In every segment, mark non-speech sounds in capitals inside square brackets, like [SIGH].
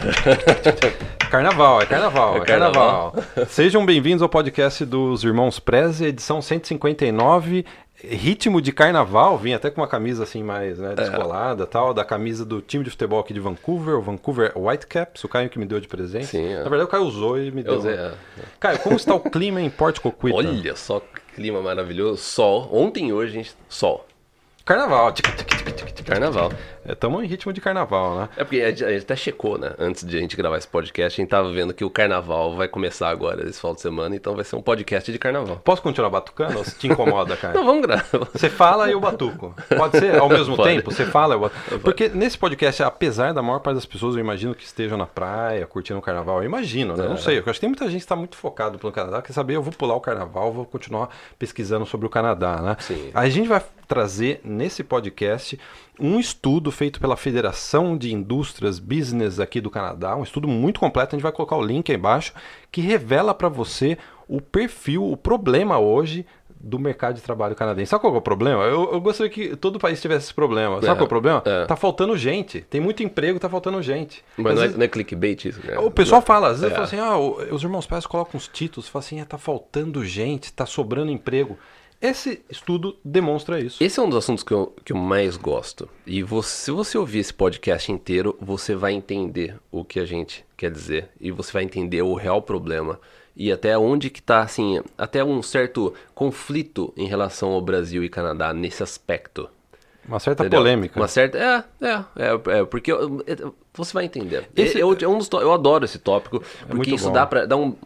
[LAUGHS] Carnaval, é carnaval, é, É carnaval. carnaval. Sejam bem-vindos ao podcast dos Irmãos Preze, edição 159. Ritmo de carnaval, vim até com uma camisa assim mais né, descolada tal, da camisa do time de futebol aqui de Vancouver, o Vancouver Whitecaps, o Caio que me deu de presente. Sim, é. Na verdade o Caio usou e me deu. Eu usei, é. Caio, como está o clima em Port Coquitlam? Olha só que clima maravilhoso. Sol. Ontem e hoje, gente, sol. Carnaval. tic, tic, tic, tic, tic. Carnaval. Estamos em ritmo de carnaval, né? É porque a gente até checou, né? Antes de a gente gravar esse podcast, a gente tava vendo que o carnaval vai começar agora, esse final de semana, então vai ser um podcast de carnaval. Posso continuar batucando ou se te incomoda, Caio? Então [LAUGHS] vamos gravar. Você fala e eu batuco. Pode ser ao mesmo [LAUGHS] Pode. tempo? Você fala e eu batuco. Porque nesse podcast, apesar da maior parte das pessoas, eu imagino que estejam na praia, curtindo o carnaval. Eu imagino, né? Eu não sei. Eu acho que tem muita gente que está muito focado pelo Canadá. Quer saber? Eu vou pular o carnaval, vou continuar pesquisando sobre o Canadá, né? Sim. A gente vai trazer nesse podcast um estudo feito pela Federação de Indústrias Business aqui do Canadá, um estudo muito completo, a gente vai colocar o link aí embaixo, que revela para você o perfil, o problema hoje do mercado de trabalho canadense. Sabe qual é o problema? Eu, eu gostaria que todo país tivesse esse problema. Sabe É, qual é o problema? é. Tá faltando gente. Tem muito emprego, tá faltando gente. Mas não é, vezes- não é clickbait isso, cara? o pessoal fala, às vezes É. fala assim, ah, o- os irmãos pais colocam os títulos, fala assim, ah, tá faltando gente, tá sobrando emprego. Esse estudo demonstra isso. Esse é um dos assuntos que eu, que eu mais gosto. E você- se você ouvir esse podcast inteiro, você vai entender o que a gente quer dizer. E você vai entender o real problema. E até onde que tá, assim, até um certo conflito em relação ao Brasil e Canadá nesse aspecto. Uma certa entendeu? polêmica. Uma certa. É, é, é, é porque eu- é, você vai entender. Esse- eu, é um dos tó- eu adoro esse tópico, porque isso bom. dá pra dar um.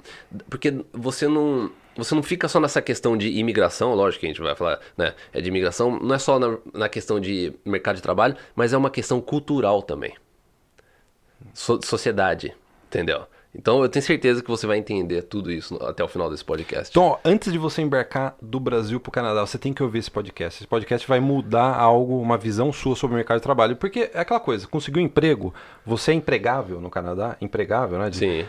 Porque você não. Você não fica só nessa questão de imigração, lógico que a gente vai falar, né? É de imigração, não é só na, na questão de mercado de trabalho, mas é uma questão cultural também. So- sociedade, entendeu? Então eu tenho certeza que você vai entender tudo isso até o final desse podcast. Então, antes de você embarcar do Brasil pro Canadá, você tem que ouvir esse podcast. Esse podcast vai mudar algo, uma visão sua sobre o mercado de trabalho. Porque é aquela coisa, conseguiu um emprego, você é empregável no Canadá, empregável, né? de- Sim.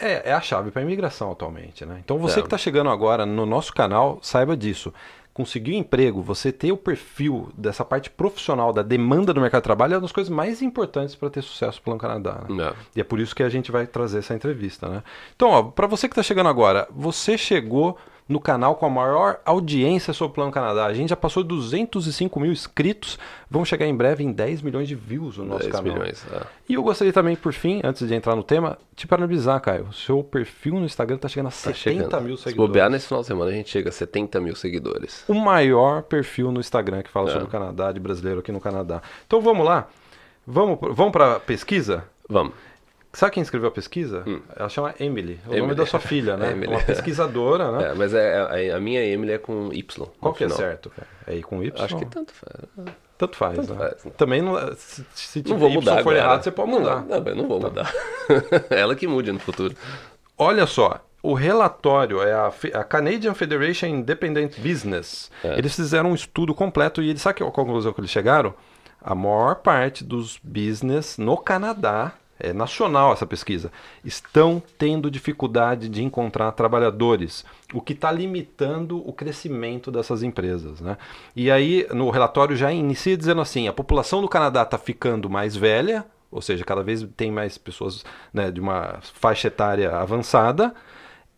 É, é a chave para a imigração atualmente, né? Então você É. que está chegando agora no nosso canal, saiba disso. Conseguir um emprego, você ter o perfil dessa parte profissional da demanda do mercado de trabalho é uma das coisas mais importantes para ter sucesso pelo Canadá. Né? É. E é por isso que a gente vai trazer essa entrevista, né? Então, para você que está chegando agora, você chegou no canal com a maior audiência sobre o Plano Canadá. A gente já passou de 205 mil inscritos. Vamos chegar em breve em 10 milhões de views no nosso 10 canal. milhões. é. E eu gostaria também, por fim, antes de entrar no tema, te parabenizar, Caio. O seu perfil no Instagram tá chegando a Tá 70 chegando. mil Se seguidores. bobear nesse final de semana, a gente chega a 70 mil seguidores. O maior perfil no Instagram que fala É. sobre o Canadá, de brasileiro aqui no Canadá. Então vamos lá? Vamos, vamos para pesquisa? Vamos. Sabe quem escreveu a pesquisa? Ela chama Emily. É o nome Hum. Emily. da sua filha, né? [LAUGHS] Emily. Uma pesquisadora, né? [LAUGHS] É, mas é, é- a minha Emily é com Y. Qual que é certo? É aí com Y? Acho que tanto faz. Tanto faz, tanto né? faz, né? Também não, se, se Não vou Y mudar for agora. errado, você pode Não, mudar. Não, eu não vou mudar. [LAUGHS] Ela que mude no futuro. Olha só, o relatório é a, a Canadian Federation Independent Business. É. Eles fizeram um estudo completo e eles sabe qual a conclusão que eles chegaram? A maior parte dos business no Canadá, é nacional essa pesquisa, estão tendo dificuldade de encontrar trabalhadores, o que está limitando o crescimento dessas empresas. Né? E aí, no relatório já inicia dizendo assim: a população do Canadá está ficando mais velha, ou seja, cada vez tem mais pessoas né, de uma faixa etária avançada,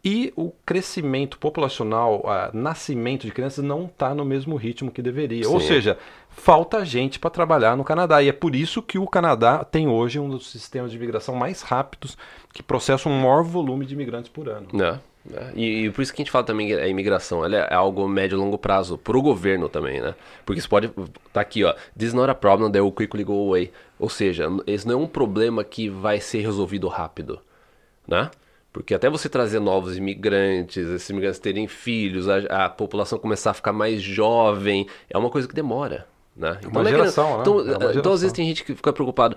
e o crescimento populacional, o nascimento de crianças não está no mesmo ritmo que deveria. Ou Sim. seja, falta gente para trabalhar no Canadá. E é por isso que o Canadá tem hoje um dos sistemas de imigração mais rápidos, que processam um maior volume de imigrantes por ano. Né? né? E, e por isso que a gente fala também que a imigração ela é algo médio e longo prazo, pro governo também, né? Porque isso pode. Tá aqui, ó. This is not a problem that will quickly go away. Ou seja, esse não é um problema que vai ser resolvido rápido, né? Porque até você trazer novos imigrantes, esses imigrantes terem filhos, a, a população começar a ficar mais jovem, é uma coisa que demora, né? Então, uma é geração, né? então, É uma então, às vezes tem gente que fica preocupado.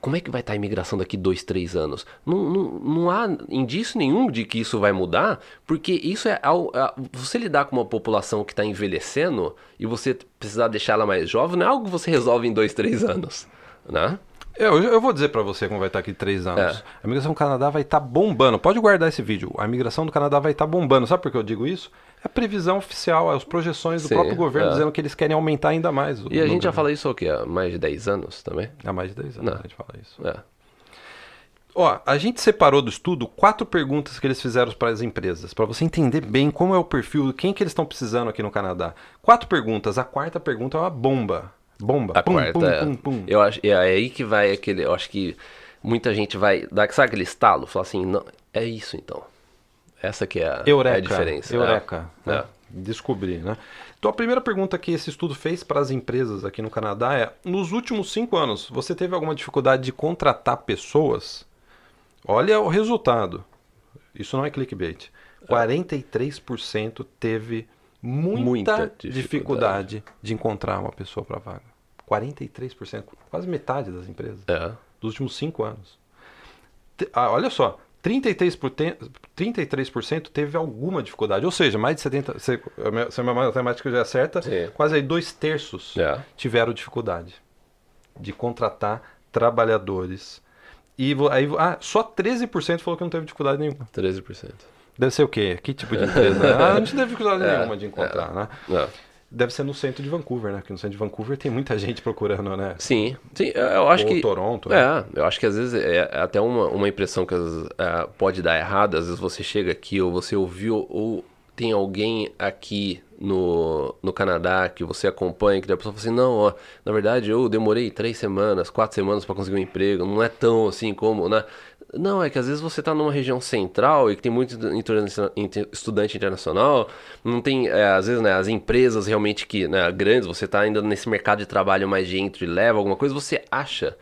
Como é que vai estar a imigração daqui dois, três anos? Não, não, não há indício nenhum de que isso vai mudar, porque isso é, ao- é- você lidar com uma população que está envelhecendo e você precisar deixar ela mais jovem, não é algo que você resolve em dois, três anos, né? Eu, eu vou dizer para você como vai estar aqui três anos. É. A imigração do Canadá vai estar bombando. Pode guardar esse vídeo. A imigração do Canadá vai estar bombando. Sabe por que eu digo isso? É a previsão oficial, é as projeções do Sim, próprio governo é. dizendo que eles querem aumentar ainda mais. o E a gente já número. fala isso há o quê? Há mais de 10 anos também? Há mais de 10 anos Não. a gente fala isso. É. Ó, a gente separou do estudo quatro perguntas que eles fizeram para as empresas, para você entender bem como é o perfil, quem que eles estão precisando aqui no Canadá. Quatro perguntas. A quarta pergunta é uma bomba. Bomba. A pum, quarta, pum, é, pum, pum. Eu acho, é aí que vai aquele, eu acho que muita gente vai dar, sabe aquele estalo, falar assim, não, é isso então. Essa que é a, Eureka, é a diferença. Eureka. É. Né? Descobrir, né? Então a primeira pergunta que esse estudo fez para as empresas aqui no Canadá é: nos últimos cinco anos, você teve alguma dificuldade de contratar pessoas? Olha o resultado. Isso não é clickbait. 43% teve muita, muita dificuldade. dificuldade. de encontrar uma pessoa para vaga. 43%, quase metade das empresas. É. Dos últimos cinco anos. Ah, olha só, 33%, 33% teve alguma dificuldade. Ou seja, mais de 70%, se, se a minha matemática já é certa, Sim. quase aí dois terços é. tiveram dificuldade de contratar trabalhadores. E aí, ah, só 13% falou que não teve dificuldade nenhuma. 13%. Deve ser o quê? Que tipo de empresa? [LAUGHS] ah, não teve dificuldade é, nenhuma de encontrar, é, né? É. Deve ser no centro de Vancouver, né? Porque no centro de Vancouver tem muita [LAUGHS] gente procurando, né? Sim, sim eu acho Ou que... Toronto. Né? É, eu acho que às vezes é até uma, uma impressão que vezes, é, pode dar errada. Às vezes você chega aqui ou você ouviu ou tem alguém aqui no, no Canadá que você acompanha, que a pessoa fala assim, não, ó, na verdade eu demorei três semanas, quatro semanas para conseguir um emprego, não é tão assim como, né? Não, é que às vezes você está numa região central e que tem muito estudante internacional, não tem, é, às vezes, né, as empresas realmente que, né, grandes, você está ainda nesse mercado de trabalho mais de entry leva alguma coisa, você acha,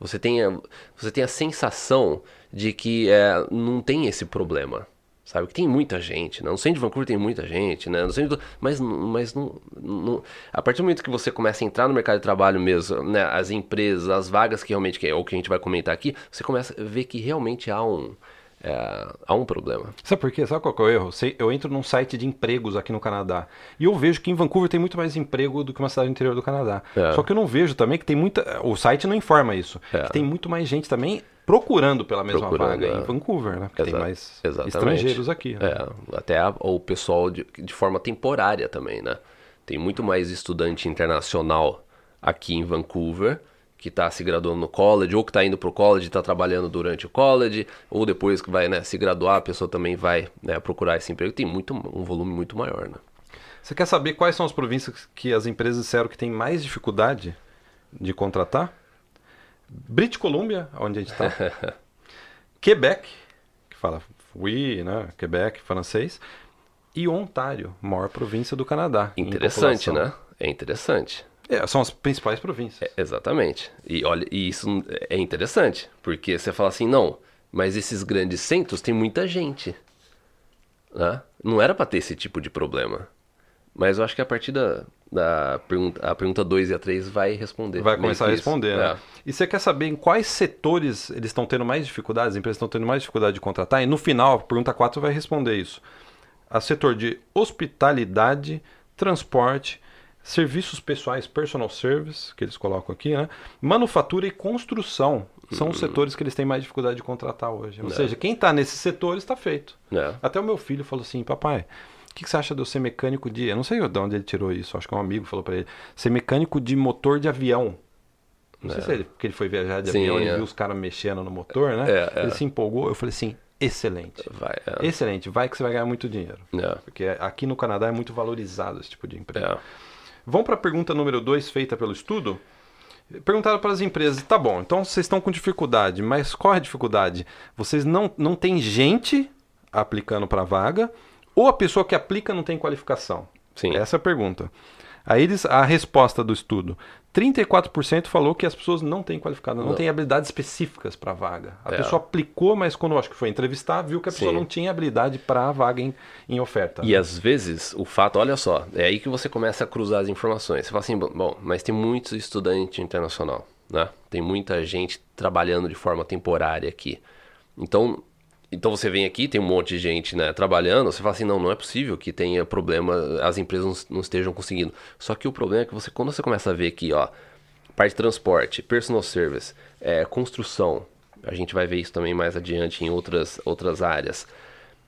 você tem, a, você tem a sensação de que é, não tem esse problema sabe? Que tem muita gente, né? No centro de Vancouver tem muita gente, né? No centro do... Mas, mas não, não, A partir do momento que você começa a entrar no mercado de trabalho mesmo, né? As empresas, as vagas que realmente, que é o que a gente vai comentar aqui, você começa a ver que realmente há um... É, há um problema. Sabe por quê? Sabe qual é o erro? Eu entro num site de empregos aqui no Canadá e eu vejo que em Vancouver tem muito mais emprego do que uma cidade interior do Canadá. É. Só que eu não vejo também que tem muita. O site não informa isso. É. Que tem muito mais gente também procurando pela mesma procurando, vaga é. em Vancouver, né? Porque Exa tem mais exatamente. estrangeiros aqui. Né? É, até a, o pessoal de, de forma temporária também, né? Tem muito mais estudante internacional aqui em Vancouver que está se graduando no college, ou que está indo para o college está trabalhando durante o college, ou depois que vai né, se graduar, a pessoa também vai né, procurar esse emprego. Tem muito, um volume muito maior. Né? Você quer saber quais são as províncias que as empresas disseram que têm mais dificuldade de contratar? British Columbia, onde a gente está. [LAUGHS] Quebec, que fala oui, né? Quebec, francês. E Ontário, maior província do Canadá. Interessante, né? É interessante. É, são as principais províncias. É, exatamente. E olha, e isso é interessante, porque você fala assim, não, mas esses grandes centros tem muita gente. Né? Não era para ter esse tipo de problema. Mas eu acho que a partir da, da pergunta, a pergunta 2 e a 3 vai responder. Vai começar a responder, né? É. E você quer saber em quais setores eles estão tendo mais dificuldades, as empresas estão tendo mais dificuldade de contratar? E no final, a pergunta 4 vai responder isso. A setor de hospitalidade, transporte, serviços pessoais, personal service, que eles colocam aqui, né? Manufatura e construção são os hum. setores que eles têm mais dificuldade de contratar hoje. Ou é. seja, quem está nesses setores está feito. É. Até o meu filho falou assim, papai, que, que você acha de eu ser mecânico de. Eu não sei de onde ele tirou isso, acho que um amigo falou para ele. Ser mecânico de motor de avião. Não é. sei se ele, porque ele foi viajar de Sim, avião e é. viu os caras mexendo no motor, né? É, é, ele se empolgou. Eu falei assim: excelente. Vai, é. Excelente, vai que você vai ganhar muito dinheiro. Porque aqui no Canadá é muito valorizado esse tipo de emprego. Vamos para a pergunta número 2 feita pelo estudo? Perguntaram para as empresas, tá bom, então vocês estão com dificuldade, mas qual é a dificuldade? Vocês não, não têm gente aplicando para a vaga ou a pessoa que aplica não tem qualificação? Sim. Essa é a pergunta. Aí eles, a resposta do estudo. 34% falou que as pessoas não têm qualificado, não, não. têm habilidades específicas para a vaga. A é. pessoa aplicou, mas quando acho que foi entrevistar, viu que a pessoa Sim. não tinha habilidade para a vaga em, em oferta. E às vezes, o fato, olha só, é aí que você começa a cruzar as informações. Você fala assim, bom, mas tem muitos estudantes internacional, né? Tem muita gente trabalhando de forma temporária aqui. Então, então você vem aqui, tem um monte de gente né, trabalhando, você fala assim, não, não é possível que tenha problema, as empresas não, estejam conseguindo. Só que o problema é que você, quando você começa a ver aqui, ó, parte de transporte, personal service, é, construção, a gente vai ver isso também mais adiante em outras, outras áreas.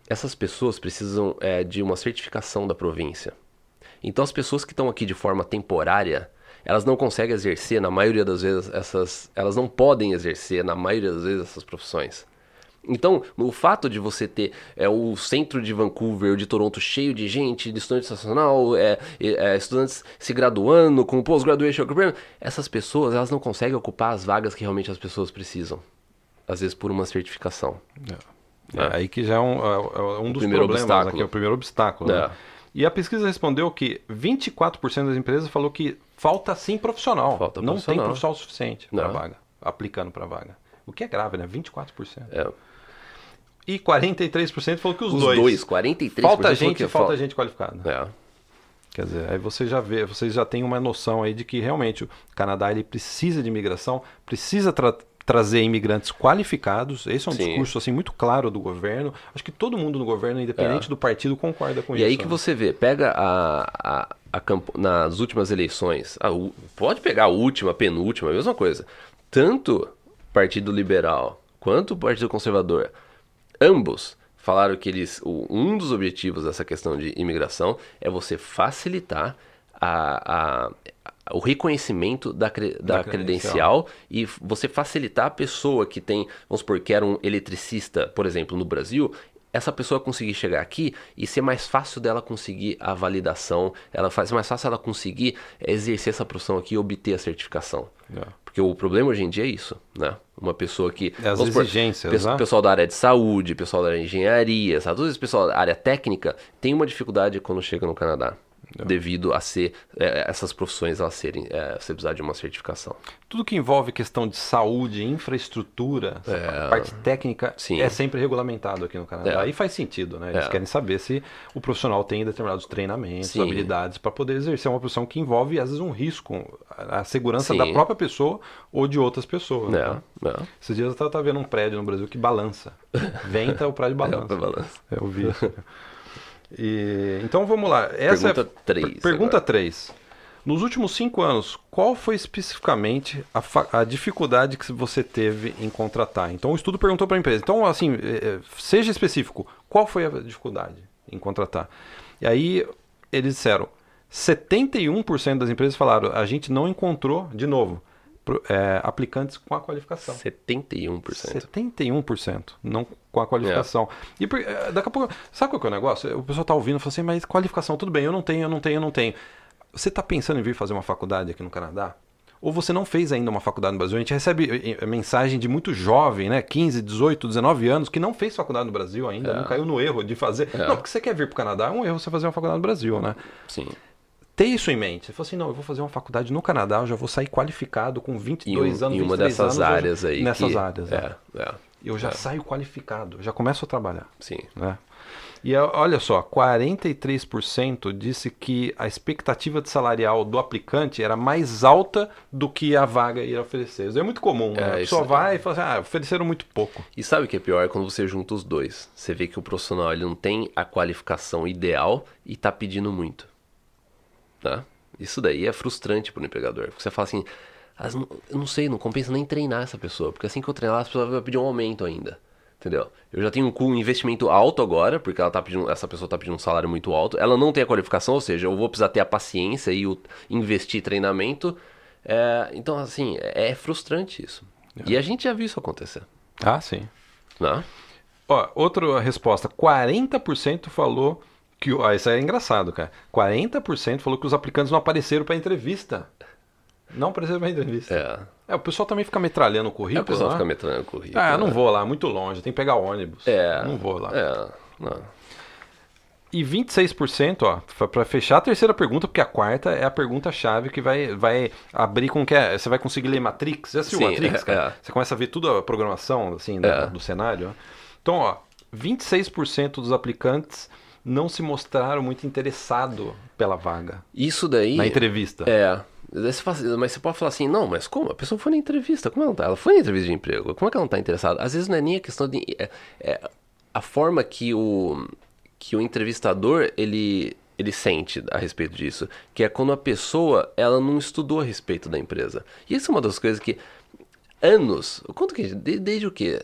Essas pessoas precisam é, de uma certificação da província. Então as pessoas que estão aqui de forma temporária, elas não conseguem exercer, na maioria das vezes, essas. Elas não podem exercer, na maioria das vezes, essas profissões. Então, o fato de você ter é, o centro de Vancouver, de Toronto, cheio de gente, de estudante estacional, é, é, estudantes se graduando com post-graduation program, essas pessoas elas não conseguem ocupar as vagas que realmente as pessoas precisam. Às vezes por uma certificação. É. É, aí que já é um, é, é um dos problemas, obstáculo. aqui é o primeiro obstáculo. né? É. E a pesquisa respondeu que 24% das empresas falou que falta sim profissional. Falta não profissional. tem profissional suficiente para vaga, aplicando para vaga. O que é grave, né? 24%. É. E 43% falou que os, Os dois. dois, 43% Falta gente, falta fal- gente qualificada. É. Quer dizer, aí você já vê, vocês já têm uma noção aí de que realmente o Canadá ele precisa de imigração, precisa tra- trazer imigrantes qualificados. Esse é um Sim. discurso assim muito claro do governo. Acho que todo mundo no governo, independente do partido, concorda com É. E isso. aí que né? você vê, pega a, a, a nas últimas eleições, a pode pegar a última, a penúltima, a mesma coisa. Tanto o Partido Liberal quanto o Partido Conservador, ambos falaram que eles, um dos objetivos dessa questão de imigração é você facilitar a, a- o reconhecimento da, cre- da Da credencial e f- você facilitar a pessoa que tem, vamos supor, que era um eletricista, por exemplo, no Brasil, essa pessoa conseguir chegar aqui e ser mais fácil dela conseguir a validação, ela faz mais fácil ela conseguir exercer essa profissão aqui e obter a certificação. É. Porque o problema hoje em dia é isso, né? Uma pessoa que... É as supor, exigências, né? Pessoal da área de saúde, pessoal da área de engenharia, sabe? Todo esse pessoal da área técnica tem uma dificuldade quando chega no Canadá. É. Devido a ser é, essas profissões elas serem é, você precisar de uma certificação. Tudo que envolve questão de saúde, infraestrutura, essa parte técnica, Sim. é sempre regulamentado aqui no Canadá. É. Aí faz sentido, né? Eles É. querem saber se o profissional tem determinados treinamentos, Sim. habilidades para poder exercer uma profissão que envolve, às vezes, um risco, a a segurança Sim. da própria pessoa ou de outras pessoas. É, né? é. Esses dias eu estava tava vendo um prédio no Brasil que balança. [LAUGHS] Venta, o prédio balança. É, balança. Eu vi. [LAUGHS] E, então vamos lá. Essa Pergunta é, três per- Pergunta agora. 3. Nos últimos cinco anos, qual foi especificamente a, a dificuldade que você teve em contratar? Então o estudo perguntou para a empresa. Então, assim, eh, eh, seja específico. Qual foi a dificuldade em contratar? E aí eles disseram: 71% das empresas falaram, a gente não encontrou, de novo, eh, aplicantes com a qualificação. 71%. 71%, não com a qualificação. E por- eh, daqui a pouco, sabe qual que é o negócio? O pessoal tá ouvindo e fala assim, mas qualificação, tudo bem, eu não tenho, eu não tenho, eu não tenho. Você tá pensando em vir fazer uma faculdade aqui no Canadá? Ou você não fez ainda uma faculdade no Brasil? A gente recebe eh, eh, mensagem de muito jovem, né? 15, 18, 19 anos, que não fez faculdade no Brasil ainda, não caiu no erro de fazer. Não, porque você quer vir pro Canadá, é um erro você fazer uma faculdade no Brasil, né? Sim. Ter isso em mente. Você falou assim, não, eu vou fazer uma faculdade no Canadá, eu já vou sair qualificado com 22 Em, um- anos, em uma 23 dessas anos, áreas aí. Nessas que- áreas, né? É, é. Eu já saio qualificado, já começo a trabalhar. Sim. Né? E olha só, 43% disse que a expectativa de salarial do aplicante era mais alta do que a vaga ia oferecer. Isso é muito comum, né? É, A pessoa isso- vai e fala assim, ah, ofereceram muito pouco. E sabe o que é pior? É quando você junta os dois. Você vê que o profissional ele não tem a qualificação ideal e tá pedindo muito. Tá? Isso daí é frustrante pro empregador. Porque você fala assim, "Ah, não- eu não sei, não compensa nem treinar essa pessoa. Porque assim que eu treinar, essa pessoa vai pedir um aumento ainda. Entendeu? Eu já tenho um investimento alto agora, porque ela tá pedindo, essa pessoa tá pedindo um salário muito alto. Ela não tem a qualificação, ou seja, eu vou precisar ter a paciência e o, investir treinamento. É, então, assim, é, é frustrante isso. E a gente já viu isso acontecer. Ah, sim. Né? Ó, outra resposta, 40% falou que... Ó, isso é engraçado, cara. 40% falou que os aplicantes não apareceram para entrevista. Não apareceram para entrevista. É. É, o pessoal também fica metralhando o É, currículo, o pessoal né? fica metrando o currículo. Ah, eu não né? vou lá, muito longe, tem que pegar ônibus. É. Não vou lá. É, não. E 26%, ó, para fechar a terceira pergunta, porque a quarta é a pergunta-chave que vai, vai abrir com que é, você vai conseguir ler Matrix. Já assistiu Sim, Matrix, é, cara? é. Você começa a ver tudo a programação, assim, do, É. do cenário. ó. Então, ó, 26% dos aplicantes não se mostraram muito interessados pela vaga Isso daí. na entrevista. É. Fala- mas você pode falar assim, não, mas como? A pessoa foi na entrevista, como ela não tá? Ela foi na entrevista de emprego, como é que ela não tá interessada? Às vezes não é nem a questão de. É, é a forma que o, que o entrevistador ele, ele sente a respeito disso. Que é quando a pessoa ela não estudou a respeito da empresa. E isso é uma das coisas que. Anos. Quanto que. de- desde o quê?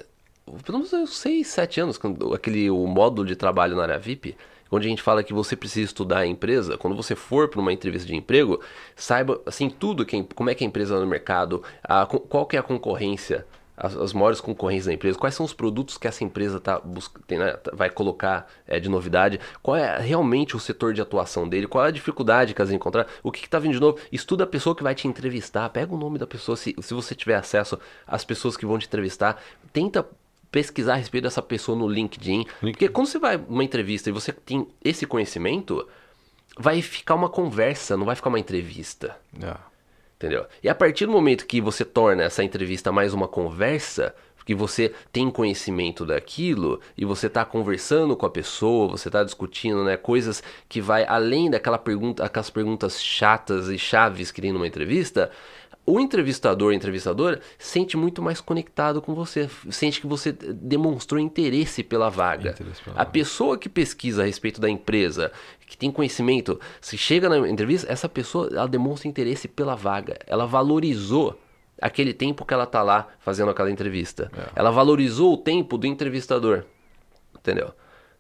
Pelo menos uns 6, 7 anos, quando aquele o módulo de trabalho na área VIP, onde a gente fala que você precisa estudar a empresa, quando você for para uma entrevista de emprego, saiba assim tudo que, como é que a empresa no mercado, a, qual que é a concorrência, as, as, maiores concorrências da empresa, quais são os produtos que essa empresa tá tem, né, tá, vai colocar é, de novidade, qual é realmente o setor de atuação dele, qual é a dificuldade que elas encontrar, o que está vindo de novo. Estuda a pessoa que vai te entrevistar, pega o nome da pessoa, se, se você tiver acesso às pessoas que vão te entrevistar, tenta pesquisar a respeito dessa pessoa no LinkedIn. LinkedIn. Porque quando você vai uma entrevista e você tem esse conhecimento, vai ficar uma conversa, não vai ficar uma entrevista. Yeah. Entendeu? E a partir do momento que você torna essa entrevista mais uma conversa, que você tem conhecimento daquilo e você está conversando com a pessoa, você está discutindo, né, coisas que vai além daquela pergunta, aquelas perguntas chatas e chaves que tem numa entrevista, o entrevistador, a entrevistadora, sente muito mais conectado com você, sente que você demonstrou interesse pela vaga. Interesse pela a pessoa que pesquisa a respeito da empresa, que tem conhecimento, se chega na entrevista, essa pessoa ela demonstra interesse pela vaga, ela valorizou aquele tempo que ela está lá fazendo aquela entrevista. É. Ela valorizou o tempo do entrevistador, entendeu?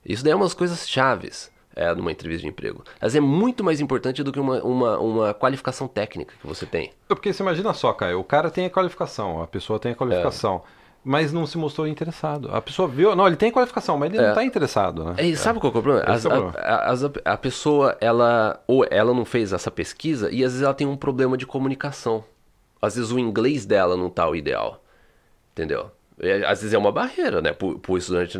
Isso daí é umas coisas chaves é, numa entrevista de emprego. Mas é muito mais importante do que uma, uma, uma qualificação técnica que você tem. Porque você imagina só, Caio, o cara tem a qualificação, a pessoa tem a qualificação. É. Mas não se mostrou interessado. A pessoa viu. Não, ele tem qualificação, mas ele é. não está interessado, né? E sabe qual é o problema? As, é problema. A, a, a, pessoa, ela. Ou ela não fez essa pesquisa e às vezes ela tem um problema de comunicação. Às vezes o inglês dela não está o ideal. Entendeu? É, às vezes é uma barreira, né, para o estudante,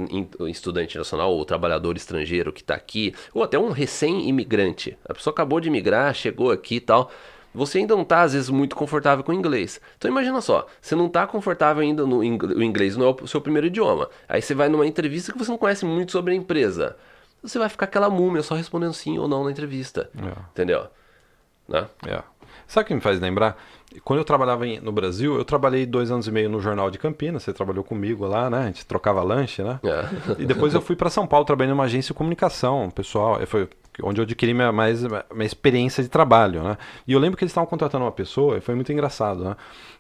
estudante nacional ou trabalhador estrangeiro que está aqui, ou até um recém-imigrante. A pessoa acabou de imigrar, chegou aqui e tal. Você ainda não está, às vezes, muito confortável com o inglês. Então imagina só, você não está confortável ainda no o inglês, não é o seu primeiro idioma. Aí você vai numa entrevista que você não conhece muito sobre a empresa. Você vai ficar aquela múmia só respondendo sim ou não na entrevista. É. Entendeu? Né? É. Sabe o que me faz lembrar? Quando eu trabalhava no Brasil, eu trabalhei dois anos e meio no Jornal de Campinas. Você trabalhou comigo lá, né? A gente trocava lanche, né? É. E depois eu fui para São Paulo, trabalhei numa agência de comunicação, pessoal. Foi onde eu adquiri minha, mais, minha experiência de trabalho, né? E eu lembro que eles estavam contratando uma pessoa, e foi muito engraçado, né?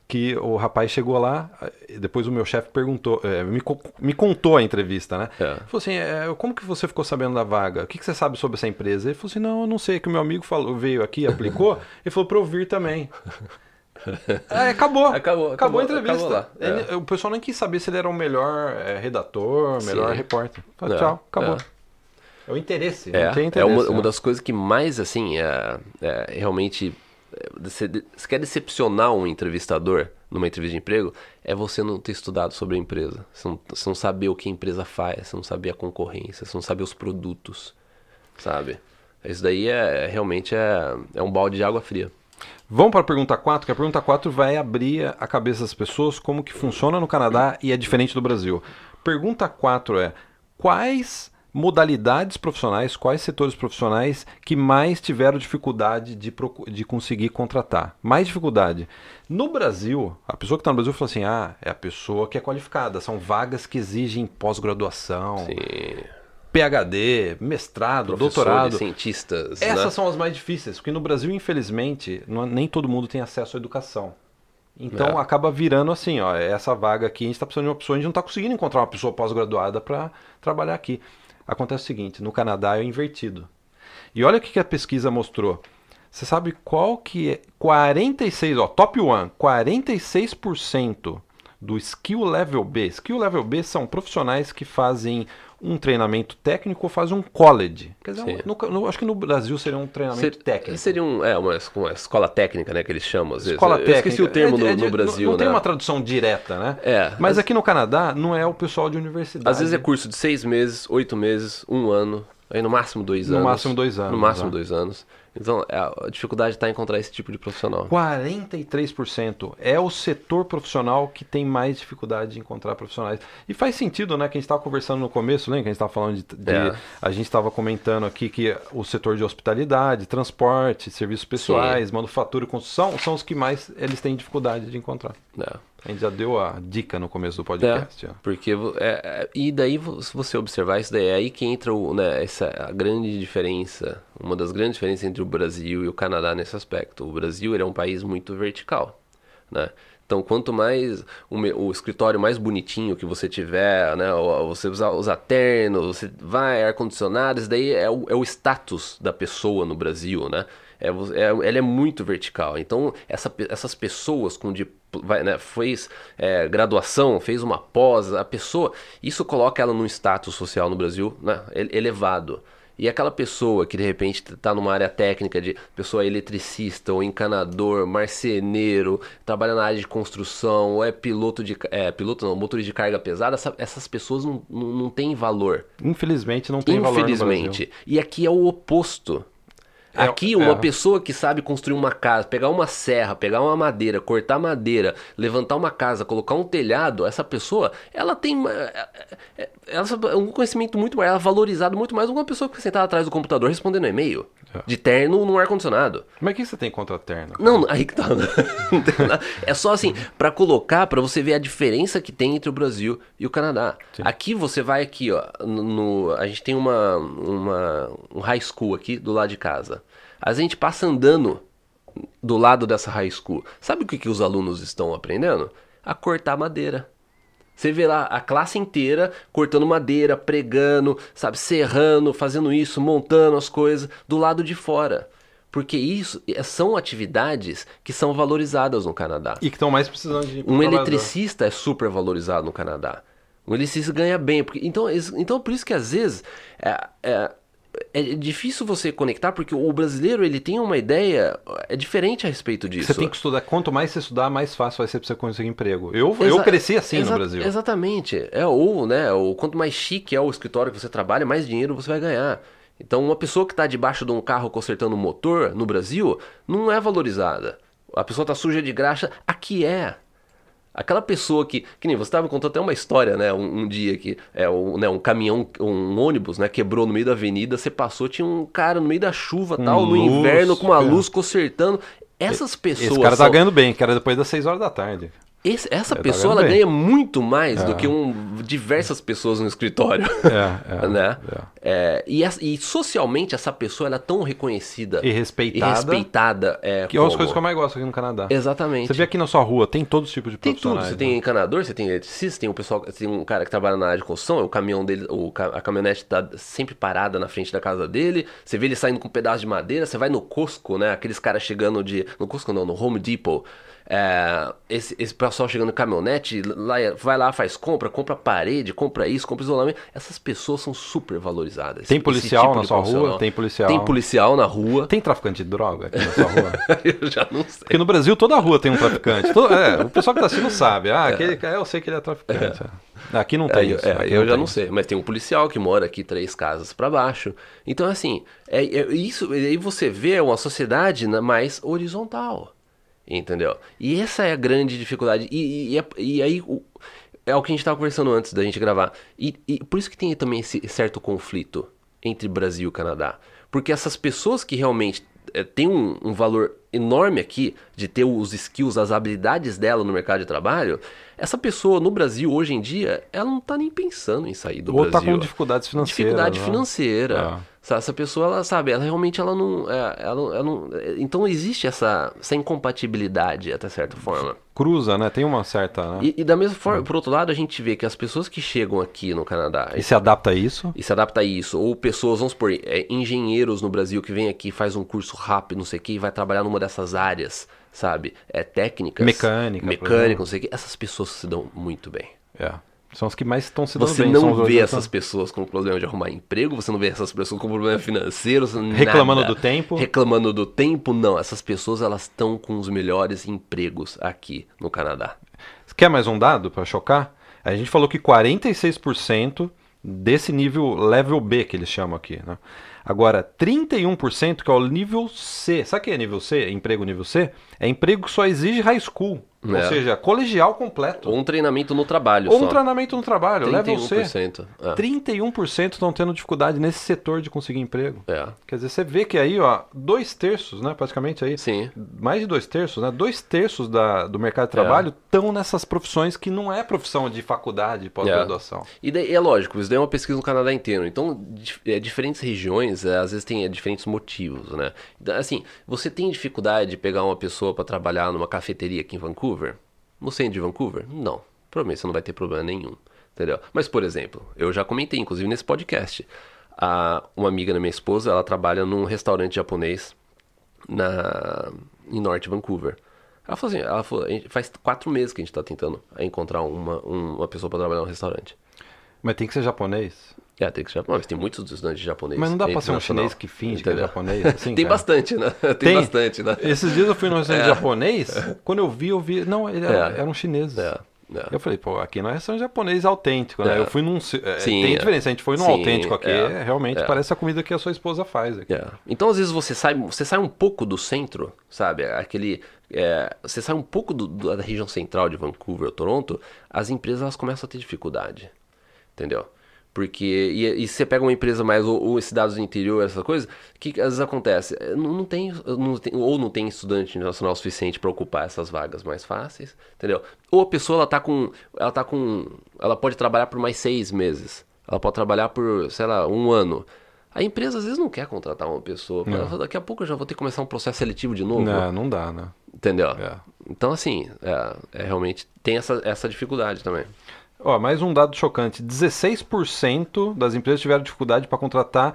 Que o rapaz chegou lá, depois o meu chefe perguntou, é, me, me contou a entrevista, né? É. Falou assim, é, como que você ficou sabendo da vaga? O que, que, você sabe sobre essa empresa? Ele falou assim, não, eu não sei, que o meu amigo falou, veio aqui, aplicou, ele [LAUGHS] falou para eu vir também. [LAUGHS] É, acabou. Acabou, acabou, acabou a entrevista. Acabou ele, é. O pessoal nem quis saber se ele era o melhor é, redator, o melhor Sim. repórter. Falei, tchau, acabou. É o interesse. É, interesse, é uma, uma, das coisas que mais, assim, é, é realmente. Você, você quer decepcionar um entrevistador numa entrevista de emprego, é você não ter estudado sobre a empresa. Você não, você não saber o que a empresa faz, você não saber a concorrência, você não saber os produtos, sabe? Isso daí é realmente é, é um balde de água fria. Vamos para a pergunta 4, que a pergunta 4 vai abrir a cabeça das pessoas como que funciona no Canadá e é diferente do Brasil. Pergunta 4 é: quais modalidades profissionais, quais setores profissionais que mais tiveram dificuldade de, de conseguir contratar? Mais dificuldade. No Brasil, a pessoa que está no Brasil falou assim: ah, é a pessoa que é qualificada, são vagas que exigem pós-graduação. PhD, mestrado, doutorado. cientistas. Essas né? são as mais difíceis, porque no Brasil, infelizmente, não, nem todo mundo tem acesso à educação. Então é. acaba virando assim, ó, essa vaga aqui, a gente está precisando de uma pessoa, a gente não está conseguindo encontrar uma pessoa pós-graduada para trabalhar aqui. Acontece o seguinte, no Canadá é invertido. E olha o que a pesquisa mostrou. Você sabe qual que é? 46, ó, top 1, 46% do Skill Level B. Skill Level B são profissionais que fazem um treinamento técnico ou faz um college. Quer dizer, no, no, acho que no Brasil seria um treinamento Ser, técnico. Seria um, é, uma, uma, escola técnica, né, que eles chamam às vezes. Escola Eu técnica. esqueci o termo é, no, é, no, Brasil, Não, não né? tem uma tradução direta, né? É. Mas aqui no Canadá não é o pessoal de universidade. Às vezes é curso de seis meses, oito meses, um ano, aí no máximo dois no anos. No máximo dois anos. No máximo né? dois anos. Então, é, a dificuldade está em encontrar esse tipo de profissional. 43% é o setor profissional que tem mais dificuldade de encontrar profissionais. E faz sentido, né? Que a gente estava conversando no começo, lembra que a gente estava falando de. de é. A gente estava comentando aqui que o setor de hospitalidade, transporte, serviços pessoais, Sim. manufatura e construção são os que mais eles têm dificuldade de encontrar. É. A gente já deu a dica no começo do podcast. É, porque é, e daí se você observar isso daí é aí que entra o, né, essa a grande diferença, uma das grandes diferenças entre o Brasil e o Canadá nesse aspecto. O Brasil é um país muito vertical, né? Então, quanto mais o, o escritório mais bonitinho que você tiver, né? Você usar, usar terno, você vai, ar-condicionado, isso daí é o, é o status da pessoa no Brasil, né? É, é- ela é muito vertical. Então, essa essas pessoas com vai, né, fez é, graduação, fez uma pós, a pessoa, isso coloca ela num status social no Brasil né, ele- elevado. E aquela pessoa que de repente está numa área técnica de pessoa eletricista ou encanador, marceneiro, trabalha na área de construção, ou é piloto de é, piloto não, motorista de carga pesada, essa- essas pessoas não, não, não têm valor. Infelizmente não tem valor no Brasil. Infelizmente. E aqui é o oposto. É, Aqui, uma é. pessoa que sabe construir uma casa, pegar uma serra, pegar uma madeira, cortar madeira, levantar uma casa, colocar um telhado, essa pessoa, ela tem uma- é- ela um conhecimento muito maior, ela é valorizado muito mais do que uma pessoa que sentada atrás do computador respondendo e-mail, de terno no ar-condicionado. Mas o que você tem contra a terna? Não, [LAUGHS] aí que tá. Nada. é só assim, pra colocar, pra você ver a diferença que tem entre o Brasil e o Canadá. Aqui você vai aqui, ó, no, no- a gente tem uma, uma um high school aqui do lado de casa. A gente passa andando do lado dessa high school. Sabe o que, que os alunos estão aprendendo? A cortar madeira. Você vê lá a classe inteira cortando madeira, pregando, sabe, serrando, fazendo isso, montando as coisas do lado de fora. Porque isso é- são atividades que são valorizadas no Canadá. E que estão mais precisando de Um eletricista é super valorizado no Canadá. Um eletricista ganha bem. Porque, então, então, por isso que às vezes é, é, é difícil você conectar, porque o brasileiro ele tem uma ideia é diferente a respeito disso. Você tem que estudar. Quanto mais você estudar, mais fácil vai ser pra você conseguir emprego. Eu, eu cresci assim no Brasil. Exatamente. É, ou, né, ou quanto mais chique é o escritório que você trabalha, mais dinheiro você vai ganhar. Então, uma pessoa que está debaixo de um carro consertando um motor no Brasil não é valorizada. A pessoa tá suja de graxa, aqui é. Aquela pessoa que, que nem você estava contando até uma história, né? Um, um dia que é um, né, um caminhão, um ônibus, né? Quebrou no meio da avenida, você passou, tinha um cara no meio da chuva, tal, no luz, inverno com uma cara. luz consertando. Essas pessoas Esse cara tá são- ganhando bem, que era depois das 6 horas da tarde. Esse- essa tá pessoa ela ganha muito mais do que um, diversas pessoas no escritório. [LAUGHS] É, é, [LAUGHS] né? é. É, e, e socialmente essa pessoa ela é tão reconhecida E respeitada. e respeitada. É, Que é uma das como- coisas que eu mais gosto aqui no Canadá. Exatamente. Você vê aqui na sua rua, tem todos os tipos de Tem tudo. Você né? tem encanador, você tem eletricista, tem um pessoal, tem um cara que trabalha na área de construção, o caminhão dele, o, a caminhonete tá sempre parada na frente da casa dele. Você vê ele saindo com um pedaço de madeira, você vai no Costco, né? Aqueles caras chegando de. No Costco não, no Home Depot. É, esse, esse pessoal chegando em caminhonete, lá, vai lá, faz compra, compra parede, compra isso, compra isolamento. Essas pessoas são super valorizadas. Tem policial tipo na sua rua? Tem policial. Tem policial na rua. Tem traficante de droga aqui na sua rua? [LAUGHS] Eu já não sei. Porque no Brasil toda rua tem um traficante. Todo- é, o pessoal que tá assistindo sabe. Ah, aquele, é, eu sei que ele é traficante. é. Aqui não tem É, isso. é, eu já tem não sei, mas tem um policial que mora aqui três casas pra baixo. Então, assim, é, é isso. Aí você vê uma sociedade mais horizontal. Entendeu? E essa é a grande dificuldade. E, e- e é- aí o- é o que a gente estava conversando antes da gente gravar. E, e por isso que tem também esse certo conflito entre Brasil e Canadá. Porque essas pessoas que realmente é, têm um, um valor enorme aqui de ter os skills, as habilidades dela no mercado de trabalho, essa pessoa no Brasil hoje em dia, ela não tá nem pensando em sair do Ou tá Brasil. com dificuldades financeiras. Dificuldade né? financeira. É. Essa pessoa, ela sabe, ela realmente ela não, é, ela, ela não- é, Então existe essa, essa incompatibilidade, até certa forma. Cruza, né? Tem uma certa. Né? E, e da mesma forma, por outro lado, a gente vê que as pessoas que chegam aqui no Canadá E se adapta a isso? e se adapta a isso, ou pessoas, vamos supor, é, engenheiros no Brasil que vem aqui, faz um curso rápido, não sei o que, e vai trabalhar numa dessas áreas, sabe? É técnicas. Mecânica, Mecânica, não sei o que. Essas pessoas se dão muito bem. É. São os que mais estão se dando Você bem. não vê essas pessoas com problema de arrumar emprego, você não vê essas pessoas com problema financeiro, Reclamando nada. do tempo. Reclamando do tempo, não. Essas pessoas elas estão com os melhores empregos aqui no Canadá. Quer mais um dado para chocar? A gente falou que 46% desse nível level B que eles chamam aqui, né? Agora, 31% que é o nível C. Sabe o que é nível C? Emprego nível C? É emprego que só exige high school. Ou É. seja, colegial completo. Ou um treinamento no trabalho Ou só. um treinamento no trabalho, level C. 31%. É. 31% estão tendo dificuldade nesse setor de conseguir emprego. É. Quer dizer, você vê que aí, ó, dois terços, né, praticamente aí, Sim. mais de dois terços, né, dois terços da, do mercado de É. trabalho estão nessas profissões que não é profissão de faculdade, pós-graduação. E daí, é lógico, isso daí é uma pesquisa no Canadá inteiro. Então, é, diferentes regiões, é, às vezes, tem é, diferentes motivos, né? Então, assim, você tem dificuldade de pegar uma pessoa para trabalhar numa cafeteria aqui em Vancouver? No centro de Vancouver? Não. Provavelmente você não vai ter problema nenhum. Entendeu? Mas, por exemplo, eu já comentei, inclusive nesse podcast, a, uma amiga da minha esposa, ela trabalha num restaurante japonês na, em Norte Vancouver. Ela falou assim, ela falou, faz quatro meses que a gente está tentando encontrar uma, uma pessoa para trabalhar no restaurante. Mas tem que ser japonês? É, tem que ser japonês. Tem muitos estudantes japoneses. Mas não dá pra ser um chinês que finge Entendeu? que é japonês? Assim, [LAUGHS] tem cara? bastante, né? Tem, tem, bastante, né? Esses dias eu fui num restaurante é. japonês, quando eu vi, eu vi... Não, ele era, é. era um chinês. É. É. Eu falei, pô, aqui não é restaurante japonês autêntico, né? É. Eu fui num. É, Sim, tem é. diferença, a gente foi num Sim, autêntico aqui, é. realmente parece a comida que a sua esposa faz aqui. Então, às vezes, você sai, você sai um pouco do centro, sabe? Aquele. você sai um pouco do, da região central de Vancouver ou Toronto, as empresas elas começam a ter dificuldade. Entendeu? Porque, e, e você pega uma empresa mais, ou, ou cidades do interior, essa coisa, o que às vezes acontece? É, não, não, tem, não tem, ou não tem estudante nacional suficiente para ocupar essas vagas mais fáceis, entendeu? Ou a pessoa, ela tá com, ela tá com, ela pode trabalhar por mais seis meses, ela pode trabalhar por, sei lá, um ano. A empresa às vezes não quer contratar uma pessoa. Fala, daqui a pouco eu já vou ter que começar um processo seletivo de novo. Não, não dá, né? Entendeu? É. Então, assim, é, é, realmente tem essa, essa dificuldade também. Ó, mais um dado chocante: 16% das empresas tiveram dificuldade para contratar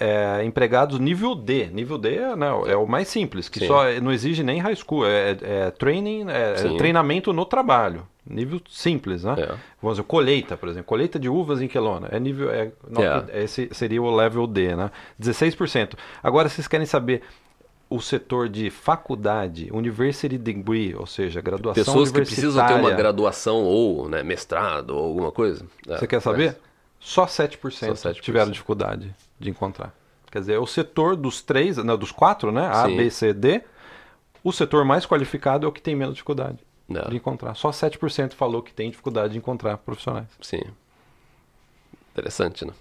é, empregados nível D. Nível D né, é o mais simples, que Sim. só não exige nem high school, é, é training, é, é treinamento no trabalho. Nível simples, né? É. Vamos dizer, colheita, por exemplo. Colheita de uvas em Kelowna. É nível. É, é. Esse seria o level D, né? 16%. Agora, vocês querem saber o setor de faculdade, university degree, ou seja, graduação Pessoas que precisam ter uma graduação ou né, mestrado ou alguma coisa. É, Você quer saber? Só 7%, Só 7% tiveram dificuldade de encontrar. Quer dizer, o setor dos três, não, dos quatro, né? A, Sim. B, C, D, o setor mais qualificado é o que tem menos dificuldade não. de encontrar. Só 7% falou que tem dificuldade de encontrar profissionais. Sim. Interessante, né?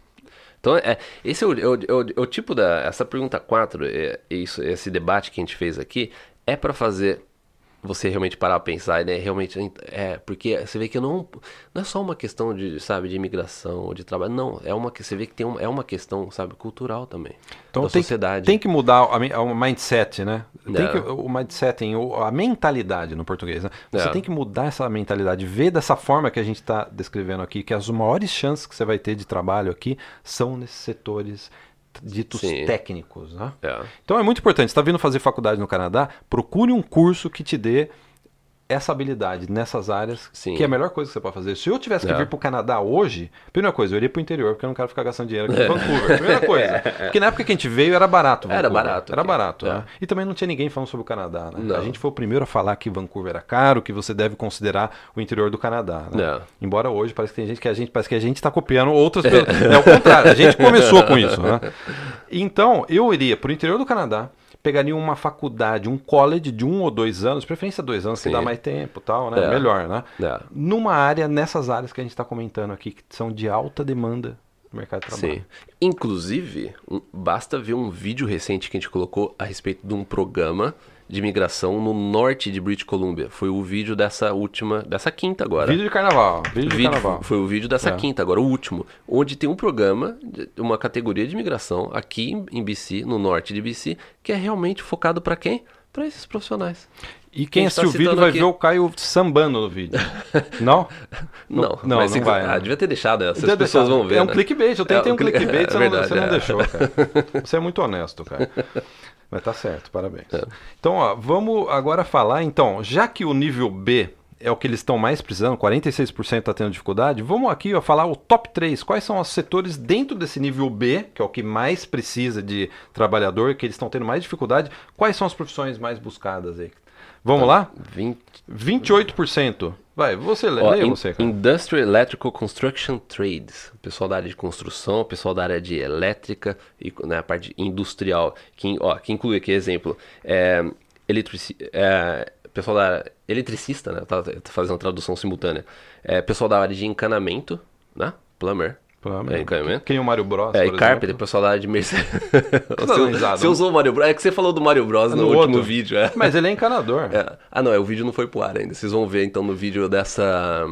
Então, é, esse é o, é o, é o, é o tipo da. Essa pergunta 4, é, isso, esse debate que a gente fez aqui, é para fazer você realmente parar a pensar, né? Realmente é porque você vê que não não é só uma questão de sabe de imigração ou de trabalho, não é uma que você vê que tem um, é uma questão sabe cultural também então, da tem, sociedade. Tem que mudar o mindset, né? Tem é. que, o mindset, a mentalidade no português, né? Você é. tem que mudar essa mentalidade, ver dessa forma que a gente está descrevendo aqui, que as maiores chances que você vai ter de trabalho aqui são nesses setores ditos Sim. técnicos. Né? É. Então é muito importante. Você está vindo fazer faculdade no Canadá, procure um curso que te dê essa habilidade nessas áreas, Sim. que é a melhor coisa que você pode fazer. Se eu tivesse que é. vir para o Canadá hoje, primeira coisa, eu iria para o interior, porque eu não quero ficar gastando dinheiro aqui em Vancouver. Primeira coisa. [LAUGHS] Porque na época que a gente veio era barato. Vancouver. Era barato. Era barato. É. Né? E também não tinha ninguém falando sobre o Canadá. Né? A gente foi o primeiro a falar que Vancouver era caro, que você deve considerar o interior do Canadá. Né? Embora hoje parece que tem gente que a gente parece que a gente está copiando outras [LAUGHS] pessoas. é o contrário, a gente começou com isso. Né? Então, eu iria para o interior do Canadá pegaria uma faculdade, um college de um ou dois anos, preferência dois anos, Sim. que dá mais tempo tal, né? É. Melhor, né? É. Numa área, nessas áreas que a gente está comentando aqui, que são de alta demanda no mercado de trabalho. Sim. Inclusive, basta ver um vídeo recente que a gente colocou a respeito de um programa de imigração no norte de British Columbia. Foi o vídeo dessa última, dessa quinta agora. Vídeo de carnaval. Vídeo, de carnaval. Foi o vídeo dessa é. quinta agora, o último. Onde tem um programa, uma categoria de imigração aqui em BC, no norte de BC, que é realmente focado para quem? Para esses profissionais. E quem assistiu tá o vídeo vai aqui... ver o Caio sambando no vídeo. [LAUGHS] Não? não, não, não, vai. Ah, devia ter deixado, né? Essas pessoas vão ver. É um né? clickbait, eu tentei é, um [LAUGHS] clickbait, é, você, verdade, não, você é. não deixou, cara. [LAUGHS] Você é muito honesto, cara. Mas tá certo, parabéns. É. Então, ó, vamos agora falar, então, já que o nível B é o que eles estão mais precisando, 46% está tendo dificuldade, vamos aqui ó, falar o top 3. Quais são os setores dentro desse nível B, que é o que mais precisa de trabalhador, que eles estão tendo mais dificuldade? Quais são as profissões mais buscadas aí? Vamos tá, lá? 20... 28%. Vai, você lê, Ó, lê você, cara. Industrial Electrical Construction Trades. Pessoal da área de construção, pessoal da área de elétrica e né, a parte industrial. Que, ó, que inclui aqui, exemplo, é, eletrici é, pessoal da eletricista, né? Tá fazendo tradução simultânea. É, pessoal da área de encanamento, né? Plumber. É. Quem é o Mario Bros? É, e Carpenter, área de Mercedes. [LAUGHS] você, você usou o Mario Bros. É que você falou do Mario Bros no, no último outro. vídeo, é. Mas ele é encanador. [LAUGHS] É. Ah, não, é, o vídeo não foi pro ar ainda. Vocês vão ver então no vídeo dessa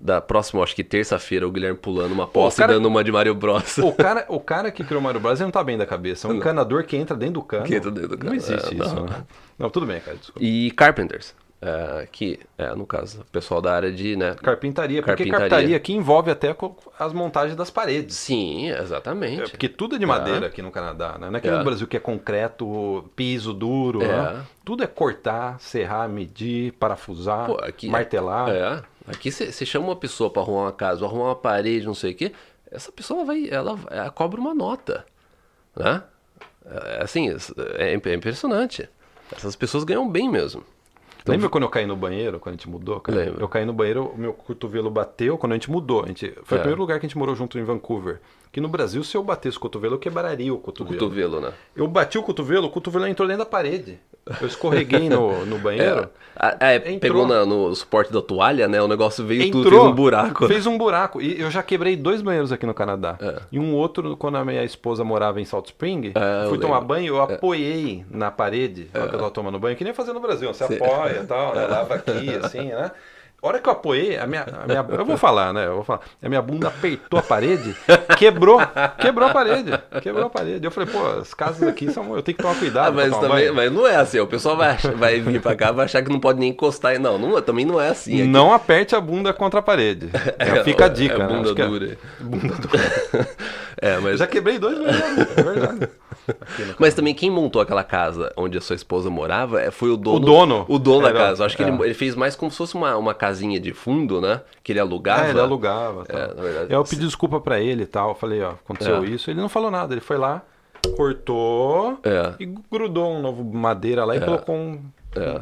da próxima, acho que terça-feira, o Guilherme pulando uma poça cara, e dando uma de Mario Bros. O [LAUGHS] cara, o cara que criou o Mario Bros ele não tá bem da cabeça. É um encanador que entra dentro do cano. Que entra dentro do cano. Não existe é, isso, não. Né? Não, tudo bem, cara, desculpa. E Carpenters. É, que é, no caso, o pessoal da área de, né? Carpintaria, porque Carpintaria. aqui envolve até as montagens das paredes. Sim, exatamente. É, porque tudo é de madeira aqui no Canadá, né? Não é que É. no Brasil que é concreto, piso duro, É. né? Tudo é cortar, serrar, medir, parafusar, Pô, aqui é- martelar. É, aqui você chama uma pessoa pra arrumar uma casa, arrumar uma parede, não sei o quê, essa pessoa vai, ela, ela cobra uma nota, né? É, assim, é, é impressionante. Essas pessoas ganham bem mesmo. Então, Lembra quando eu caí no banheiro, quando a gente mudou? cara? Lembro. Eu caí no banheiro, o meu cotovelo bateu quando a gente mudou. A gente, foi É. o primeiro lugar que a gente morou junto em Vancouver. Que no Brasil, se eu batesse o cotovelo, eu quebraria o cotovelo. cotovelo, né? Eu bati o cotovelo, o cotovelo entrou dentro da parede. Eu escorreguei no, no banheiro. É, Entrou. pegou na- no suporte da toalha, né? O negócio veio tudo, Entrou, fez um buraco. Fez um buraco. E eu já quebrei dois banheiros aqui no Canadá. É. E um outro, quando a minha esposa morava em Salt Spring, É, fui tomar lembro. banho, eu apoiei na parede, hora que eu tava tomando banho, que nem fazer no Brasil. Você Sim. apoia e tal, né? lava aqui, assim, né? A hora que eu apoiei, a minha, a minha- eu vou falar, né? Eu vou falar. A minha bunda apertou a parede, quebrou, quebrou a parede, quebrou a parede. Eu falei, pô, as casas aqui são, eu tenho que tomar cuidado. Ah, mas também, mas não é assim, o pessoal vai, vai vir pra cá, vai achar que não pode nem encostar. Não, não também não é assim. aqui. Não aperte a bunda contra a parede. Já [LAUGHS] fica a dica, é né? bunda Acho que é- dura. Bunda dura. [LAUGHS] é, mas, já quebrei dois banheiros, é verdade. Mas também quem montou aquela casa onde a sua esposa morava é, foi o dono. O dono. O dono da Era- casa. Acho que ele, é. ele fez mais como se fosse uma, uma casinha de fundo, né? Que ele alugava. É, ele alugava. Tal. É, na verdade. Eu pedi desculpa pra ele e tal. Falei, ó, aconteceu É. isso. Ele não falou nada. Ele foi lá, cortou É. e grudou um novo madeira lá e colocou um.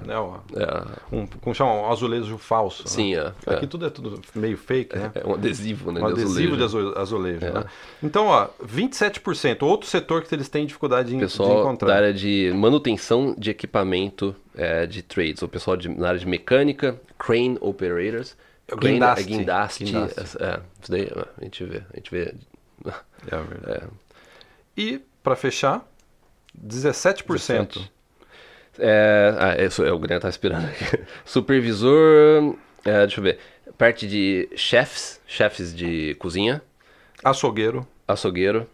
Né, ó, É, um, como chama? Um azulejo falso. né? sim, é. Aqui é. tudo é tudo meio fake, né? É um adesivo, né? Um de adesivo de azulejo. azu- azulejo. né? Então, ó, 27%. Outro setor que eles têm dificuldade de, de pessoal da encontrar. área de manutenção de equipamento é, de trades, o pessoal de, na área de mecânica, crane operators, É guindaste. é, guindaste, Guindaste. essa- é, isso daí a gente vê, a gente vê. É verdade. É, E, pra fechar, 17%. É, ah, é, isso- é, o Guilherme tá esperando aqui. [LAUGHS] Supervisor, é, deixa eu ver, parte de chefs, chefes de cozinha, Açougueiro. açougueiro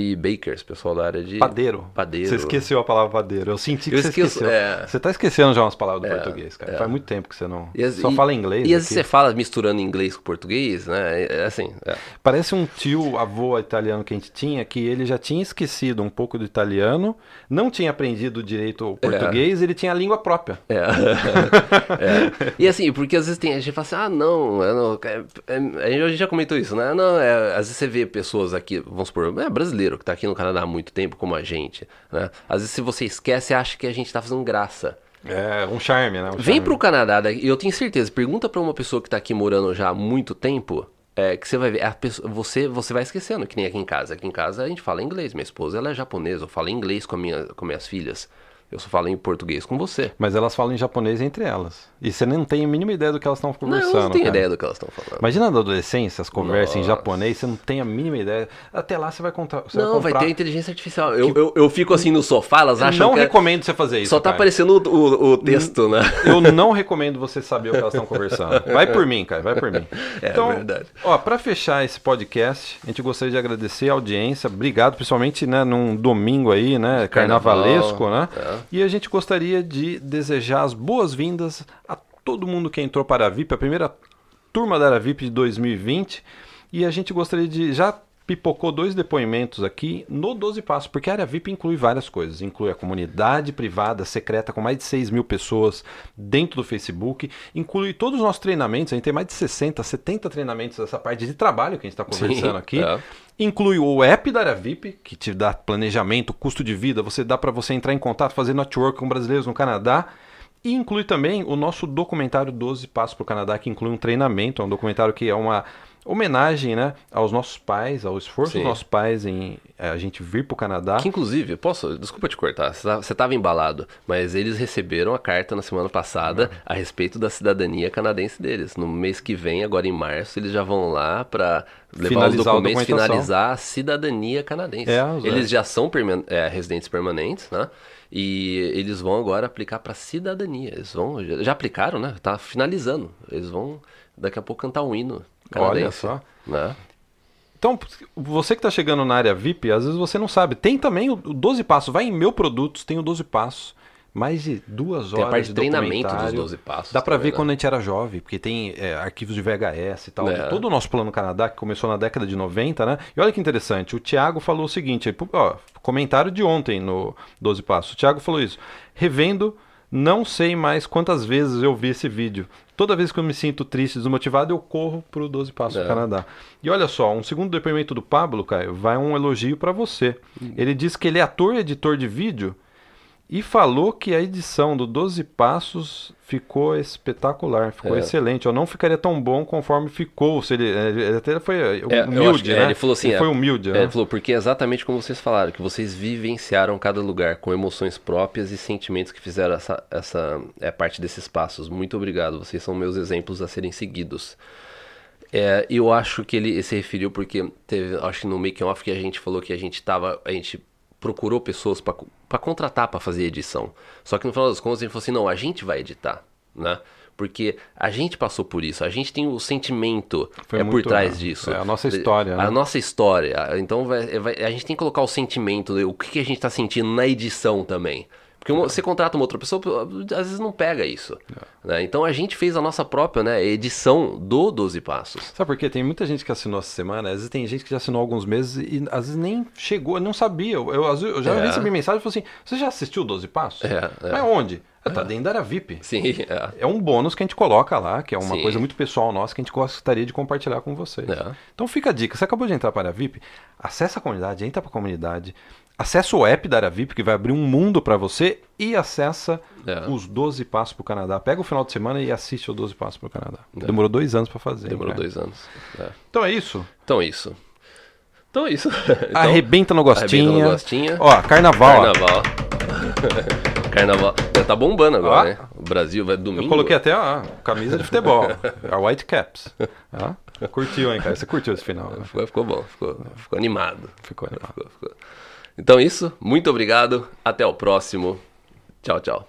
e bakers, pessoal da área de Padeiro. Padeiro. Você esqueceu a palavra padeiro. Eu senti que Eu você esqueço, esqueceu. é. Você tá esquecendo já umas palavras do É, português, cara. é. Faz muito tempo que você não. E, Só e- fala inglês. E às vezes você fala misturando inglês com português, né? É, assim, é. Parece um tio avô italiano que a gente tinha, que ele já tinha esquecido um pouco do italiano, não tinha aprendido direito o português, ele tinha a língua própria. É. [LAUGHS] É. E assim, porque às vezes tem, a gente fala assim, ah, não, é, não é- é- a gente já comentou isso, né? Não, é, às vezes você vê pessoas aqui, vamos supor, é brasileiro que tá aqui no Canadá há muito tempo, como a gente, né? Às vezes se você esquece, acha que a gente tá fazendo graça. É, um charme, né? Um Vem charme. pro Canadá, e eu tenho certeza, pergunta pra uma pessoa que tá aqui morando já há muito tempo, é, que você vai ver, pessoa- você, você vai esquecendo, que nem aqui em casa. Aqui em casa a gente fala inglês, minha esposa ela é japonesa, eu falo inglês com, minha, com minhas filhas, eu só falo em português com você. Mas elas falam em japonês entre elas. E você não tem a mínima ideia do que elas estão Não, conversando. eu não tenho cara. ideia do que elas estão falando. Imagina na adolescência, as conversas em Nossa. japonês, você não tem a mínima ideia. Até lá você vai contar. Você Não, vai comprar. ter inteligência artificial. Eu, eu, eu fico assim no sofá, elas acham não que é- recomendo você fazer isso. só tá cara. aparecendo o, o- o texto, né? Eu não recomendo você saber o que elas estão conversando. Vai por mim, cara, vai por mim. É então, verdade. Ó, para fechar esse podcast, a gente gostaria de agradecer a audiência. Obrigado, principalmente, né, num domingo aí, né, carnavalesco, né? é. E a gente gostaria de desejar as boas-vindas a todo mundo que entrou para a VIP, a primeira turma da VIP de 2020. E a gente gostaria de já pipocou dois depoimentos aqui no 12 Passos, porque a área VIP inclui várias coisas. Inclui a comunidade privada secreta com mais de 6 mil pessoas dentro do Facebook. Inclui todos os nossos treinamentos. A gente tem mais de 60, 70 treinamentos dessa parte de trabalho que a gente está conversando Sim, aqui. é. Inclui o app da área VIP, que te dá planejamento, custo de vida. Você dá para você entrar em contato, fazer network com brasileiros no Canadá. E inclui também o nosso documentário 12 Passos para o Canadá, que inclui um treinamento. É um documentário que é uma homenagem né, aos nossos pais, ao esforço Sim. dos nossos pais em eh, a gente vir para o Canadá. Que inclusive, posso, desculpa te cortar, você tá- estava embalado, mas eles receberam a carta na semana passada a respeito da cidadania canadense deles. No mês que vem, agora em março, eles já vão lá para levar Finalizar os documentos, finalizar a cidadania canadense. É, eles é. já são é, residentes permanentes, né? E eles vão agora aplicar para cidadania. Eles vão, já, já aplicaram, né? Tá finalizando. Eles vão daqui a pouco cantar um hino canadense. Olha só. Né? Então, você que está chegando na área VIP, às vezes você não sabe. Tem também o o 12 Passos. Vai em Meu Produtos, tem o 12 Passos. Mais de duas Tem a horas parte de de treinamento dos documentário. 12 passos. Dá também, ver né? quando a gente era jovem, porque tem é, arquivos de VHS e tal. É. Todo o nosso plano Canadá, que começou na década de 90, né? E olha que interessante, o Thiago falou o seguinte, ó, comentário de ontem no 12 Passos. O Thiago falou isso. Revendo, não sei mais quantas vezes eu vi esse vídeo. Toda vez que eu me sinto triste, desmotivado, eu corro pro 12 Passos É. do Canadá. E olha só, um segundo depoimento do Pablo, Caio, vai um elogio pra você. Hum. Ele diz que ele é ator e editor de vídeo e falou que a edição do 12 Passos ficou espetacular, ficou É. excelente. Eu não ficaria tão bom conforme ficou. Se ele, ele até foi É, eu humilde, é, né? ele falou assim, Ele é, foi humilde, É, né? Ele falou, porque é exatamente como vocês falaram, que vocês vivenciaram cada lugar com emoções próprias e sentimentos que fizeram essa, essa é, parte desses passos. Muito obrigado, vocês são meus exemplos a serem seguidos. É, eu acho que ele se referiu porque teve, acho que no making off que a gente falou que a gente tava, a gente procurou pessoas para contratar para fazer edição. Só que no final das contas a gente falou assim, não, a gente vai editar, né? Porque a gente passou por isso, a gente tem o sentimento Foi é por muito, trás é, disso. é a nossa história, A né? nossa história. Então vai- vai- a gente tem que colocar o sentimento, né? o que, que a gente está sentindo na edição também. Porque uma- você contrata uma outra pessoa, às vezes não pega isso. né? Então a gente fez a nossa própria né, edição do 12 Passos. Sabe por quê? Tem muita gente que assinou essa semana, às vezes tem gente que já assinou alguns meses e às vezes nem chegou, não sabia. Eu, eu, eu já É. recebi mensagem e falei assim: você já assistiu 12 Passos? É, é. Mas onde? Ah, tá dentro da área VIP. Sim, é. É um bônus que a gente coloca lá, que é uma Sim. coisa muito pessoal nossa que a gente gostaria de compartilhar com vocês. É. Então fica a dica, você acabou de entrar para a área VIP, acessa a comunidade, entra para a comunidade, acessa o app da área VIP que vai abrir um mundo para você e acessa É. os 12 passos para o Canadá. Pega o final de semana e assiste os 12 passos para o Canadá. Demorou dois anos para fazer. É. Demorou cara? dois anos. É. Então é isso. Então é isso. Então é isso. [LAUGHS] Então, arrebenta no gostinha. arrebenta no gostinha. Ó, carnaval. Carnaval. [LAUGHS] Carnaval. Já tá bombando agora, Ó. né? O Brasil vai domingo. Eu coloquei até a camisa de futebol, a White Caps. Ó, curtiu, hein, cara? Você curtiu esse final, né? Ficou, ficou bom, ficou, ficou animado. Ficou animado. Ficou, ficou. Então é isso, muito obrigado, até o próximo. Tchau, tchau.